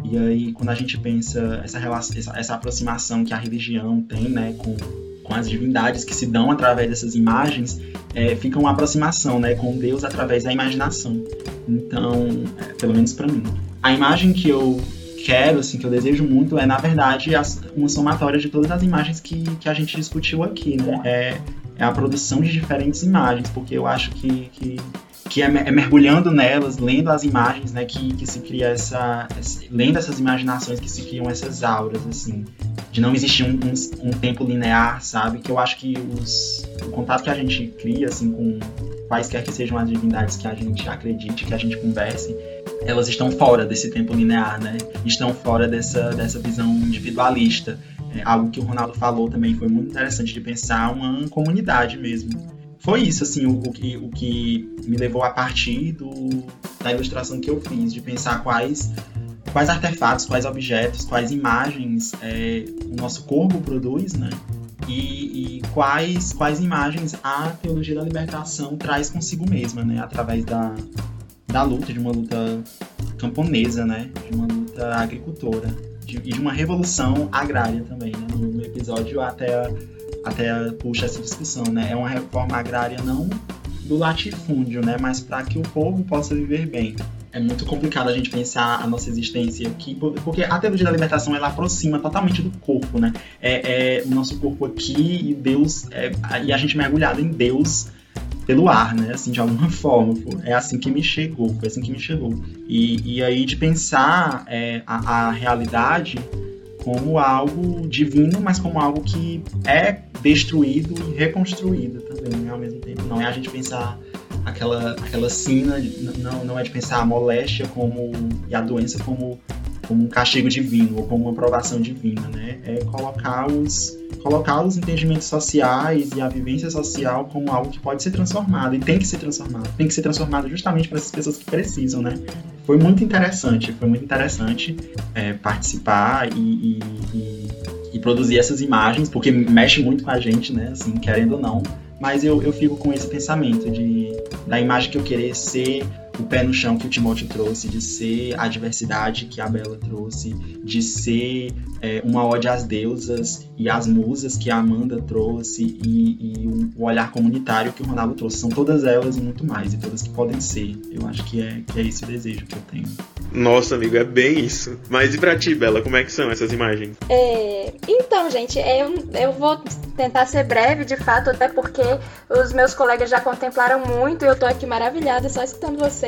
E aí, quando a gente pensa essa, relação, essa, essa aproximação que a religião tem, né, com, com as divindades que se dão através dessas imagens, é, fica uma aproximação, né, com Deus através da imaginação. Então, é, pelo menos para mim. A imagem que eu quero, assim, que eu desejo muito, é, na verdade, uma somatória de todas as imagens que, que a gente discutiu aqui, né? É, é a produção de diferentes imagens, porque eu acho que, que, que é, é, mergulhando nelas, lendo as imagens, né, que, que se cria essa, essa, Lendo essas imaginações que se criam essas auras, assim. De não existir um, um, um tempo linear, sabe? Que eu acho que os, o contato que a gente cria, assim, com quaisquer que sejam as divindades que a gente acredite, que a gente converse, elas estão fora desse tempo linear, né? Estão fora dessa, dessa visão individualista. É, algo que o Ronaldo falou também foi muito interessante de pensar uma comunidade mesmo. Foi isso, assim, o, o, que, o que me levou a partir do, da ilustração que eu fiz, de pensar quais, quais artefatos, quais objetos, quais imagens é, o nosso corpo produz, né? E, e, quais, quais imagens a teologia da libertação traz consigo mesma, né? Através da, da luta, de uma luta camponesa, né? De uma luta agricultora. E de uma revolução agrária também, né? No episódio até, até puxa essa discussão, né? É uma reforma agrária não do latifúndio, né? Mas para que o povo possa viver bem. É muito complicado a gente pensar a nossa existência aqui, porque a teologia da libertação ela aproxima totalmente do corpo, né? É, é o nosso corpo aqui e Deus, é, e a gente mergulhado em Deus pelo ar, né? Assim, de alguma forma. Pô. É assim que me chegou, foi assim que me chegou. E, e aí de pensar é, a, a realidade como algo divino, mas como algo que é destruído e reconstruído também né, ao mesmo tempo. Não é a gente pensar aquela, aquela sina, não, não é de pensar a moléstia como e a doença como, como um castigo divino ou como uma provação divina, né? É colocar os colocar os entendimentos sociais e a vivência social como algo que pode ser transformado e tem que ser transformado. Tem que ser transformado justamente para essas pessoas que precisam, né? Foi muito interessante, foi muito interessante é, participar e, e, e, e, produzir essas imagens, porque mexe muito com a gente, né? Assim, querendo ou não. Mas eu, eu fico com esse pensamento de da imagem que eu querer ser o pé no chão que o Timóteo trouxe, de ser a diversidade que a Bela trouxe, de ser é, uma ode às deusas e às musas que a Amanda trouxe e, e o, olhar comunitário que o Ronaldo trouxe. São todas elas e muito mais, e todas que podem ser. Eu acho que é, que é esse o desejo que eu tenho. Nossa, amigo, é bem isso. Mas e pra ti, Bela, como é que são essas imagens? É, então, gente, eu, eu vou tentar ser breve, de fato, até porque os meus colegas já contemplaram muito e eu tô aqui maravilhada só escutando vocês.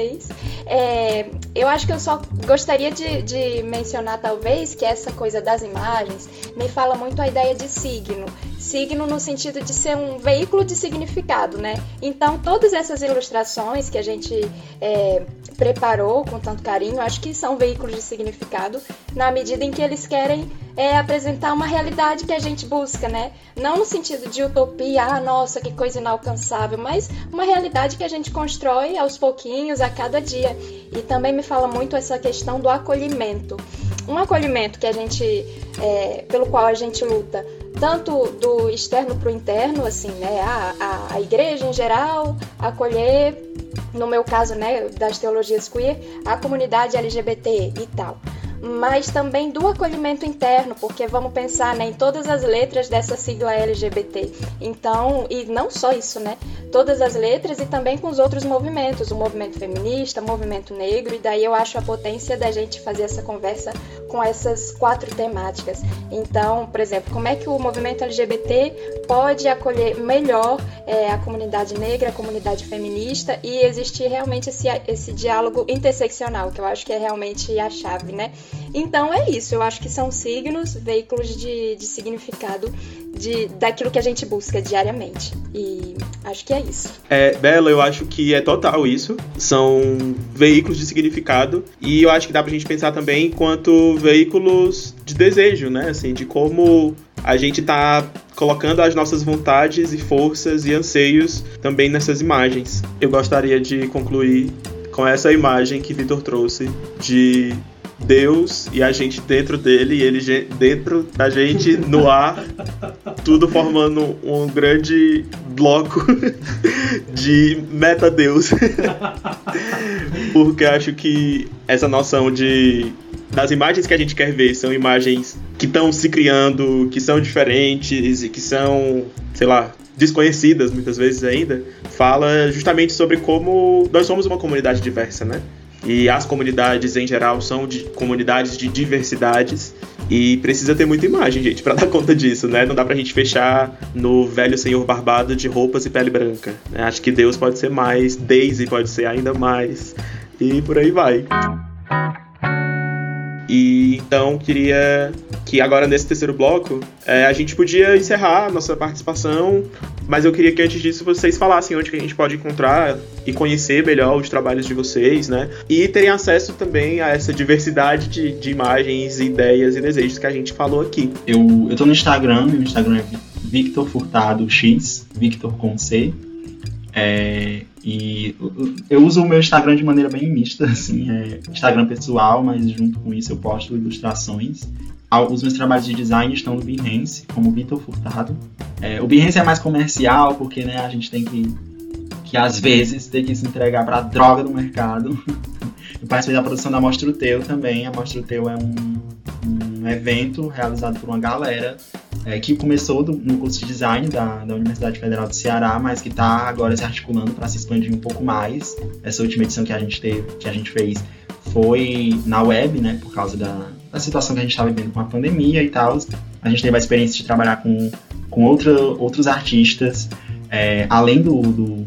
É, eu acho que eu só gostaria de, de mencionar, talvez, que essa coisa das imagens me fala muito a ideia de signo. Signo no sentido de ser um veículo de significado, né? Então, todas essas ilustrações que a gente é, preparou com tanto carinho, acho que são veículos de significado na medida em que eles querem é, apresentar uma realidade que a gente busca, né? Não no sentido de utopia, ah, nossa, que coisa inalcançável, mas uma realidade que a gente constrói aos pouquinhos, a cada dia. E também me fala muito essa questão do acolhimento. Um acolhimento que a gente, é, pelo qual a gente luta, tanto do externo para o interno, assim, né? A, a, a igreja em geral, acolher no meu caso, né, das teologias queer, a comunidade LGBT e tal mas também do acolhimento interno, porque vamos pensar né, em todas as letras dessa sigla LGBT. Então, e não só isso, né? Todas as letras e também com os outros movimentos, o movimento feminista, o movimento negro, e daí eu acho a potência da gente fazer essa conversa com essas quatro temáticas. Então, por exemplo, como é que o movimento LGBT pode acolher melhor é, a comunidade negra, a comunidade feminista e existir realmente esse, esse diálogo interseccional, que eu acho que é realmente a chave, né? Então é isso, eu acho que são signos, veículos de, de significado de, daquilo que a gente busca diariamente. E acho que é isso. É, Bela, eu acho que é total isso. São veículos de significado. E eu acho que dá pra gente pensar também enquanto veículos de desejo, né? Assim, de como a gente tá colocando as nossas vontades e forças e anseios também nessas imagens. Eu gostaria de concluir com essa imagem que Vitor trouxe de Deus e a gente dentro dele e ele dentro da gente no ar, tudo formando um grande bloco de meta-deus. Porque acho que essa noção de das imagens que a gente quer ver são imagens que estão se criando, que são diferentes e que são, sei lá, desconhecidas muitas vezes ainda, fala justamente sobre como nós somos uma comunidade diversa, né? E as comunidades em geral são de comunidades de diversidades e precisa ter muita imagem, gente, para dar conta disso, né? Não dá pra gente fechar no velho senhor barbado de roupas e pele branca. Né? Acho que Deus pode ser mais, Daisy pode ser ainda mais e por aí vai. E então queria que agora nesse terceiro bloco é, a gente podia encerrar nossa participação, mas eu queria que antes disso vocês falassem onde que a gente pode encontrar e conhecer melhor os trabalhos de vocês, né? E terem acesso também a essa diversidade de, de imagens, ideias e desejos que a gente falou aqui. Eu, eu tô no Instagram, meu Instagram é Victor Furtado X, Victor com C. É, e eu uso o meu Instagram de maneira bem mista, assim, é Instagram pessoal, mas junto com isso eu posto ilustrações. Os meus trabalhos de design estão no Behance, como Vitor Furtado. É, o Behance é mais comercial, porque né, a gente tem que, que às vezes, ter que se entregar para a droga do mercado. eu participei da produção da Mostra Teu também. A Mostra Teu é um, um evento realizado por uma galera é, que começou do, no curso de design da, da Universidade Federal do Ceará, mas que está agora se articulando para se expandir um pouco mais. Essa última edição que a gente teve, que a gente fez, foi na web, né, por causa da, da situação que a gente está vivendo com a pandemia e tal. A gente teve a experiência de trabalhar com, com outra, outros artistas, é, além do, do,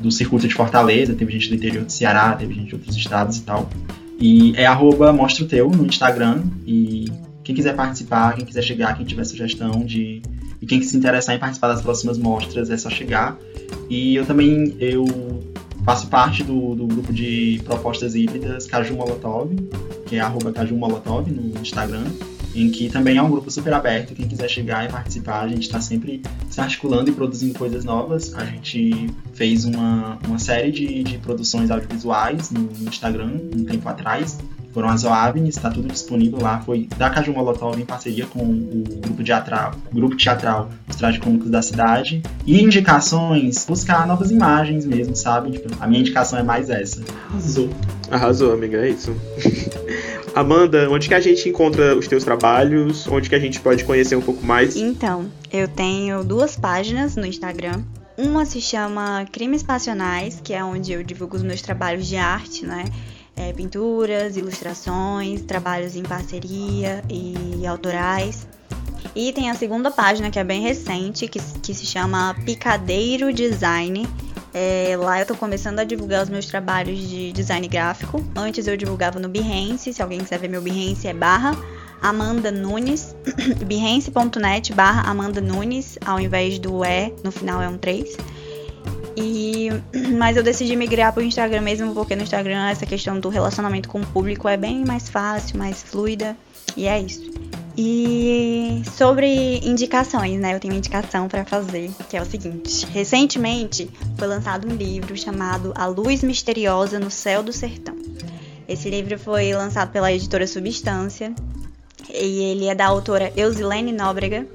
do circuito de Fortaleza, teve gente do interior do Ceará, teve gente de outros estados e tal. E é arroba mostra o teu no Instagram e quem quiser participar, quem quiser chegar, quem tiver sugestão de. E quem se interessar em participar das próximas mostras, é só chegar. E eu também eu faço parte do, do grupo de propostas híbridas Caju Molotov, que é arroba Caju Molotov no Instagram, em que também é um grupo super aberto. Quem quiser chegar e participar, a gente está sempre se articulando e produzindo coisas novas. A gente fez uma, uma série de, de produções audiovisuais no, no Instagram um tempo atrás, foram as OAVNs, está tudo disponível lá. Foi da Caju Molotov em parceria com o grupo teatral, grupo teatral Os Tragicômicos da Cidade. E indicações, buscar novas imagens mesmo, sabe? Tipo, a minha indicação é mais essa. Arrasou. Arrasou, amiga, é isso. Amanda, onde que a gente encontra os teus trabalhos? Onde que a gente pode conhecer um pouco mais? Então, eu tenho duas páginas no Instagram. Uma se chama Crimes Passionais, que é onde eu divulgo os meus trabalhos de arte, né? É, pinturas, ilustrações, trabalhos em parceria e autorais. E tem a segunda página que é bem recente, que, que se chama Picadeiro Design. É, lá eu estou começando a divulgar os meus trabalhos de design gráfico. Antes eu divulgava no Behance, se alguém quiser ver meu Behance é barra Amanda Nunes, behance.net barra Amanda Nunes, ao invés do E, no final é um 3. E, mas eu decidi migrar para o Instagram mesmo, porque no Instagram essa questão do relacionamento com o público é bem mais fácil, mais fluida. E é isso. E sobre indicações, né? Eu tenho uma indicação para fazer, que é o seguinte: recentemente foi lançado um livro chamado A Luz Misteriosa no Céu do Sertão. Esse livro foi lançado pela editora Substância e ele é da autora Eusilene Nóbrega.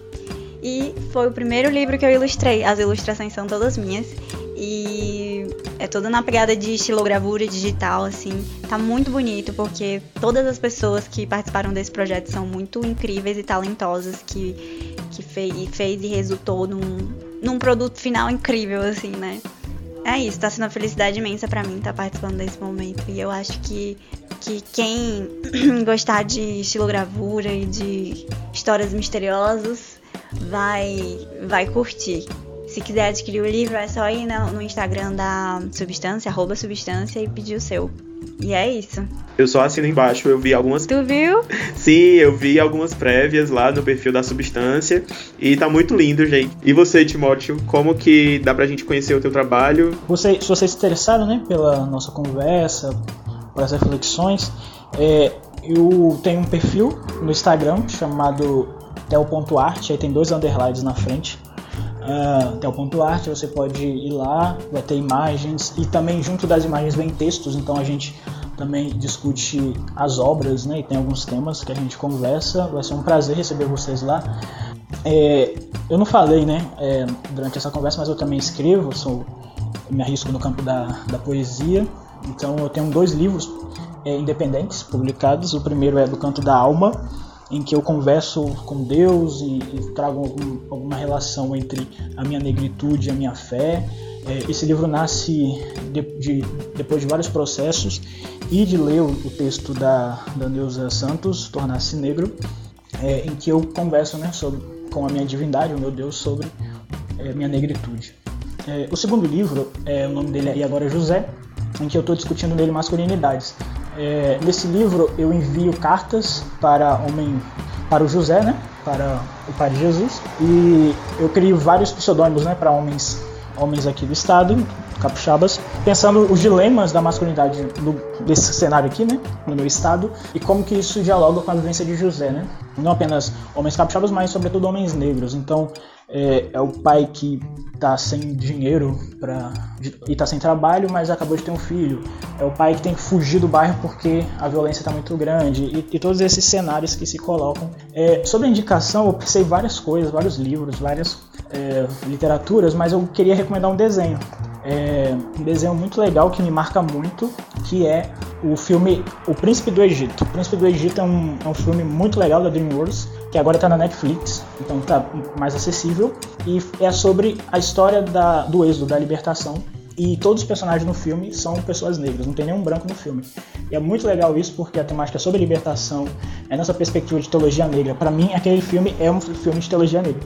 E foi o primeiro livro que eu ilustrei. As ilustrações são todas minhas. E é toda na pegada de estilogravura digital, assim. Tá muito bonito, porque todas as pessoas que participaram desse projeto são muito incríveis e talentosas, que, que fez, fez e resultou num, num produto final incrível, assim, né? É isso, tá sendo uma felicidade imensa para mim estar tá participando desse momento. E eu acho que, que quem gostar de estilogravura e de histórias misteriosas vai, vai curtir. Se quiser adquirir o livro, é só ir no, Instagram da Substância, arroba Substância, e pedir o seu. E é isso. Eu só assino embaixo, eu vi algumas. Tu viu? Sim, eu vi algumas prévias lá no perfil da Substância. E tá muito lindo, gente. E você, Timóteo, como que dá pra gente conhecer o teu trabalho? Você, se vocês se interessaram, né, pela nossa conversa, por essas reflexões, é, eu tenho um perfil no Instagram chamado tel.art, aí tem dois underlines na frente. Uh, tel.art, você pode ir lá, vai ter imagens e também junto das imagens vem textos, então a gente também discute as obras, né? E tem alguns temas que a gente conversa. Vai ser um prazer receber vocês lá. É, eu não falei, né, é, durante essa conversa, mas eu também escrevo, sou, me arrisco no campo da, da poesia. Então eu tenho dois livros é, independentes publicados. O primeiro é do Canto da Alma, em que eu converso com Deus e, e trago algum, alguma relação entre a minha negritude e a minha fé. É, esse livro nasce de, de, depois de vários processos e de ler o, o texto da, da Neuza Santos, Tornar-se Negro, é, em que eu converso né, sobre, com a minha divindade, o meu Deus, sobre é, minha negritude. É, o segundo livro, é, o nome dele é E Agora José, em que eu estou discutindo nele masculinidades. É, nesse livro eu envio cartas para homem, para o José, né, para o pai de Jesus, e eu crio vários pseudônimos, né, para homens, homens aqui do estado, capixabas, pensando os dilemas da masculinidade do, desse cenário aqui, né, no meu estado, e como que isso dialoga com a vivência de José, né? Não apenas homens capixabas, mas sobretudo homens negros. Então, é, é o pai que está sem dinheiro para e está sem trabalho, mas acabou de ter um filho. É o pai que tem que fugir do bairro porque a violência está muito grande e, e, todos esses cenários que se colocam. É, sobre a indicação, eu pensei várias coisas, vários livros, várias é, literaturas, mas eu queria recomendar um desenho é, um desenho muito legal que me marca muito, que é o filme O Príncipe do Egito. O Príncipe do Egito é um, é um filme muito legal da DreamWorks, que agora está na Netflix, então está mais acessível, e é sobre a história da, do êxodo, da libertação, e todos os personagens no filme são pessoas negras, não tem nenhum branco no filme. E é muito legal isso porque a temática é sobre libertação é nessa perspectiva de teologia negra. Para mim, aquele filme é um filme de teologia negra.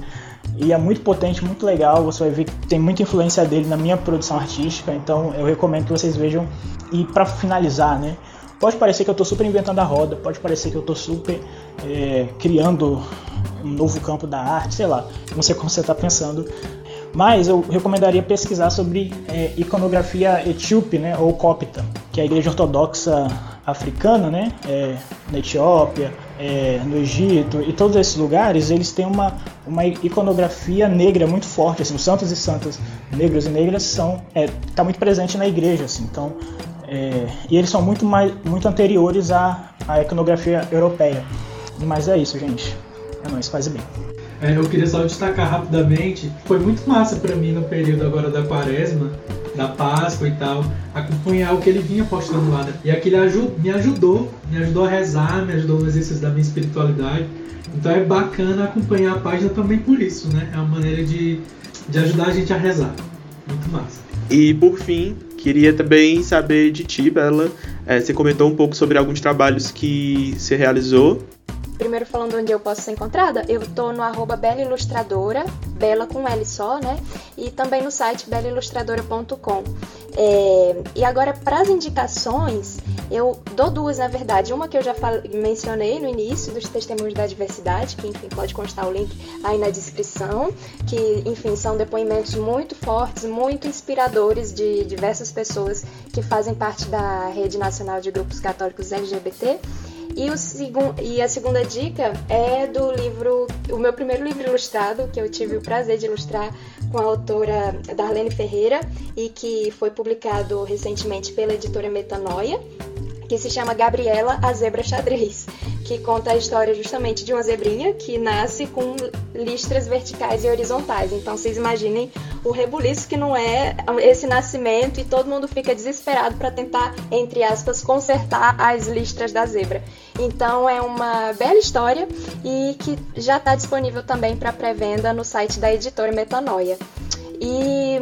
E é muito potente, muito legal. Você vai ver que tem muita influência dele na minha produção artística. Então eu recomendo que vocês vejam. E para finalizar, né? Pode parecer que eu estou super inventando a roda, pode parecer que eu estou super é, criando um novo campo da arte, sei lá, não sei como você está pensando. Mas eu recomendaria pesquisar sobre é, iconografia etíope, né, ou cópita, que é a igreja ortodoxa africana, né, é, na Etiópia, é, no Egito e todos esses lugares, eles têm uma, uma iconografia negra muito forte. Assim, os santos e santas negros e negras são é, tá muito presente na igreja, assim. Então, é, e eles são muito mais muito anteriores à, à iconografia europeia. Mas é isso, gente. É nóis, faz bem. É, eu queria só destacar rapidamente, foi muito massa para mim no período agora da quaresma, da Páscoa e tal, acompanhar o que ele vinha postando lá. Né? E aquilo me ajudou, me ajudou a rezar, me ajudou no exercício da minha espiritualidade. Então é bacana acompanhar a página também por isso, né? É uma maneira de, de ajudar a gente a rezar. Muito massa. E por fim, queria também saber de ti, Bela. É, você comentou um pouco sobre alguns trabalhos que você realizou Primeiro falando onde eu posso ser encontrada, eu tô no arroba Bela Ilustradora, Bela com L só, né? E também no site belailustradora.com. É, e agora, para as indicações, eu dou duas, na verdade. Uma que eu já falei, mencionei no início, dos Testemunhos da Diversidade, que, enfim, pode constar o link aí na descrição, que, enfim, são depoimentos muito fortes, muito inspiradores de diversas pessoas que fazem parte da Rede Nacional de Grupos Católicos LGBT. E, o e a segunda dica é do livro, o meu primeiro livro ilustrado, que eu tive o prazer de ilustrar com a autora Darlene Ferreira e que foi publicado recentemente pela editora Metanoia, que se chama Gabriela, a Zebra Xadrez que conta a história justamente de uma zebrinha que nasce com listras verticais e horizontais. Então vocês imaginem o rebuliço que não é esse nascimento e todo mundo fica desesperado para tentar, entre aspas, consertar as listras da zebra. Então é uma bela história e que já está disponível também para pré-venda no site da editora Metanoia. E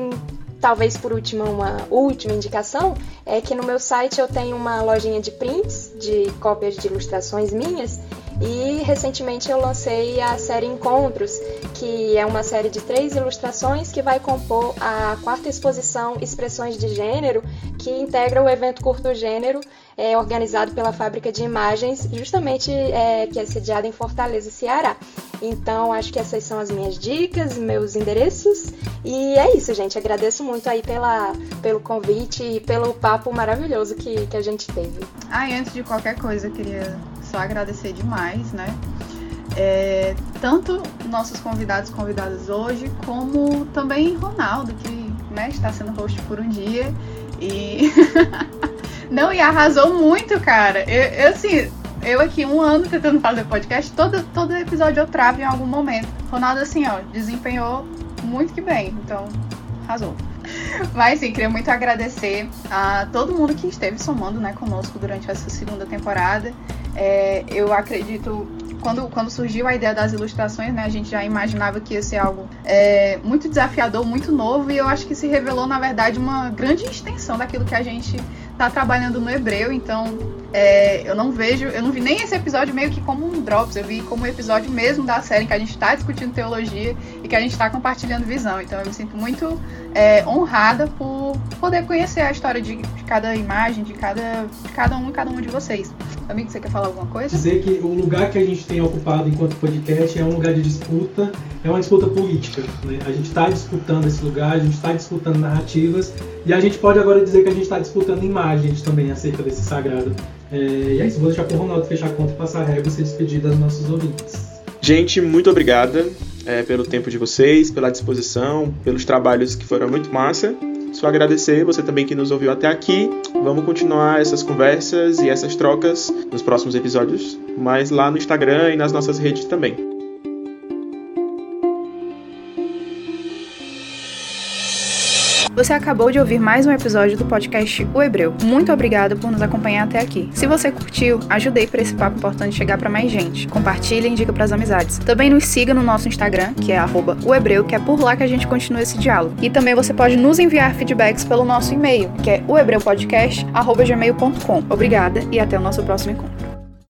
talvez por último uma última indicação é que no meu site eu tenho uma lojinha de prints, de cópias de ilustrações minhas, e recentemente eu lancei a série Encontros, que é uma série de três ilustrações que vai compor a quarta exposição Expressões de Gênero, que integra o evento Curto Gênero é, organizado pela Fábrica de Imagens, justamente é, que é sediada em Fortaleza, Ceará. Então, acho que essas são as minhas dicas, meus endereços. E é isso, gente. Agradeço muito aí pela, pelo convite e pelo papo maravilhoso que, que a gente teve. Ah, e antes de qualquer coisa, eu queria só agradecer demais, né? É, tanto nossos convidados convidadas hoje, como também Ronaldo, que né, está sendo host por um dia. E. Não, e arrasou muito, cara. Eu, eu, assim, eu aqui um ano tentando fazer podcast, todo, todo episódio eu travo em algum momento. Ronaldo, assim, ó, desempenhou muito que bem. Então, arrasou. Mas sim, queria muito agradecer a todo mundo que esteve somando né, conosco durante essa segunda temporada. É, eu acredito quando, quando surgiu a ideia das ilustrações, né, a gente já imaginava que ia ser algo é, muito desafiador, muito novo, e eu acho que se revelou, na verdade, uma grande extensão daquilo que a gente está trabalhando no hebreu, então é, eu não vejo, eu não vi nem esse episódio meio que como um drops, eu vi como um episódio mesmo da série em que a gente está discutindo teologia e que a gente está compartilhando visão. Então eu me sinto muito é, honrada por poder conhecer a história de, de, cada imagem, de cada, de cada um e cada um de vocês. Amigo, você quer falar alguma coisa? Dizer que o lugar que a gente tem ocupado enquanto podcast é um lugar de disputa, é uma disputa política. Né? A gente está disputando esse lugar, a gente está disputando narrativas e a gente pode agora dizer que a gente está disputando imagens também acerca desse sagrado. É, e é isso, vou deixar para o Ronaldo fechar a conta, passar a régua e se despedir das nossos ouvintes. Gente, muito obrigada é, pelo tempo de vocês, pela disposição, pelos trabalhos que foram muito massa. Só agradecer você também que nos ouviu até aqui. Vamos continuar essas conversas e essas trocas nos próximos episódios, mas lá no Instagram e nas nossas redes também. Você acabou de ouvir mais um episódio do podcast O Hebreu. Muito obrigada por nos acompanhar até aqui. Se você curtiu, ajudei para esse papo importante chegar para mais gente. Compartilhe e indica para as amizades. Também nos siga no nosso Instagram, que é @ohebreu, que é por lá que a gente continua esse diálogo. E também você pode nos enviar feedbacks pelo nosso e-mail, que é ohebreupodcast@gmail.com. Obrigada e até o nosso próximo encontro.